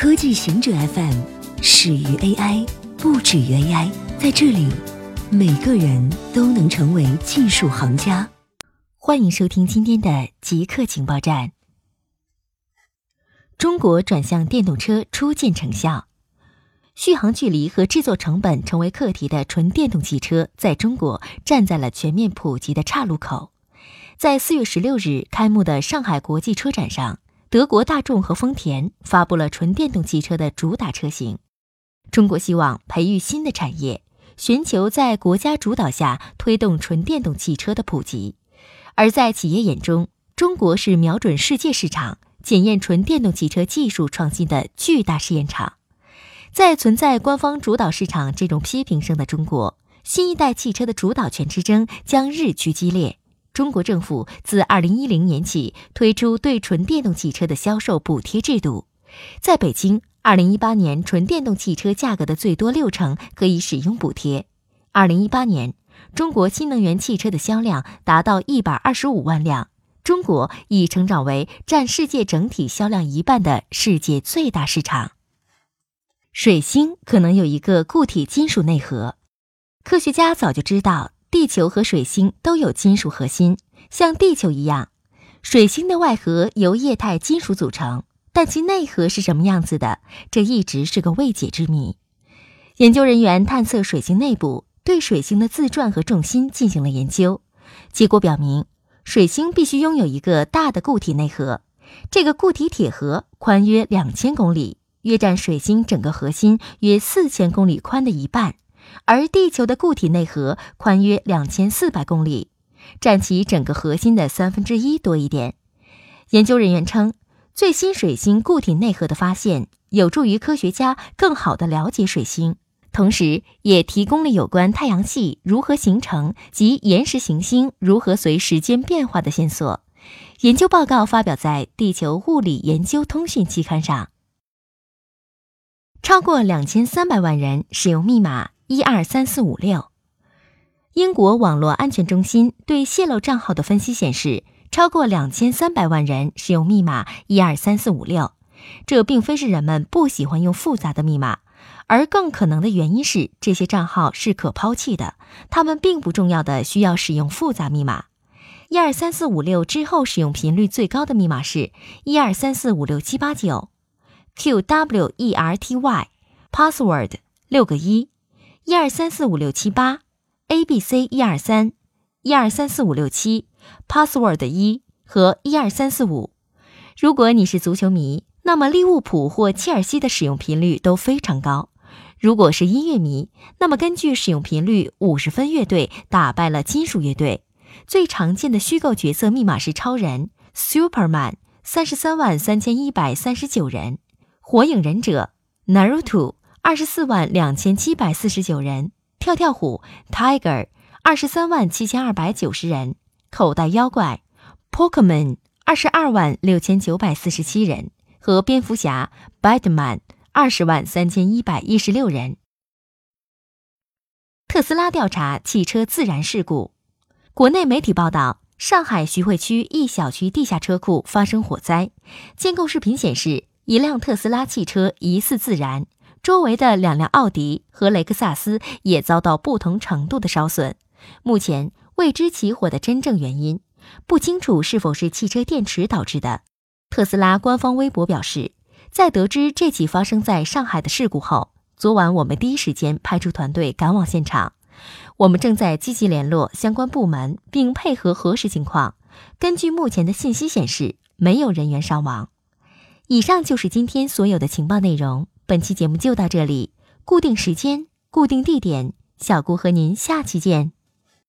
科技行者 FM 始于 AI，不止于 AI。在这里，每个人都能成为技术行家。欢迎收听今天的极客情报站。中国转向电动车初见成效，续航距离和制作成本成为课题的纯电动汽车，在中国站在了全面普及的岔路口。在四月十六日开幕的上海国际车展上。德国大众和丰田发布了纯电动汽车的主打车型。中国希望培育新的产业，寻求在国家主导下推动纯电动汽车的普及。而在企业眼中，中国是瞄准世界市场、检验纯电动汽车技术创新的巨大试验场。在存在官方主导市场这种批评声的中国，新一代汽车的主导权之争将日趋激烈。中国政府自二零一零年起推出对纯电动汽车的销售补贴制度，在北京，二零一八年纯电动汽车价格的最多六成可以使用补贴。二零一八年，中国新能源汽车的销量达到一百二十五万辆，中国已成长为占世界整体销量一半的世界最大市场。水星可能有一个固体金属内核，科学家早就知道。地球和水星都有金属核心，像地球一样。水星的外核由液态金属组成，但其内核是什么样子的，这一直是个未解之谜。研究人员探测水星内部，对水星的自转和重心进行了研究。结果表明，水星必须拥有一个大的固体内核，这个固体铁核宽约两千公里，约占水星整个核心约四千公里宽的一半。而地球的固体内核宽约两千四百公里，占其整个核心的三分之一多一点。研究人员称，最新水星固体内核的发现有助于科学家更好地了解水星，同时也提供了有关太阳系如何形成及岩石行星如何随时间变化的线索。研究报告发表在《地球物理研究通讯》期刊上。超过两千三百万人使用密码。一二三四五六，英国网络安全中心对泄露账号的分析显示，超过两千三百万人使用密码一二三四五六。这并非是人们不喜欢用复杂的密码，而更可能的原因是这些账号是可抛弃的，他们并不重要的需要使用复杂密码。一二三四五六之后使用频率最高的密码是一二三四五六七八九，Q W E R T Y，password 六个一。一二三四五六七八，A B C 一二三，一二三四五六七，password 一和一二三四五。如果你是足球迷，那么利物浦或切尔西的使用频率都非常高。如果是音乐迷，那么根据使用频率，五十分乐队打败了金属乐队。最常见的虚构角色密码是超人 Superman，三十三万三千一百三十九人。火影忍者 Naruto。二十四万两千七百四十九人，跳跳虎 Tiger 二十三万七千二百九十人，口袋妖怪 Pokemon 二十二万六千九百四十七人和蝙蝠侠 Batman 二十万三千一百一十六人。特斯拉调查汽车自燃事故，国内媒体报道，上海徐汇区一小区地下车库发生火灾，监控视频显示，一辆特斯拉汽车疑似自燃。周围的两辆奥迪和雷克萨斯也遭到不同程度的烧损，目前未知起火的真正原因，不清楚是否是汽车电池导致的。特斯拉官方微博表示，在得知这起发生在上海的事故后，昨晚我们第一时间派出团队赶往现场，我们正在积极联络相关部门并配合核实情况。根据目前的信息显示，没有人员伤亡。以上就是今天所有的情报内容。本期节目就到这里，固定时间，固定地点，小顾和您下期见。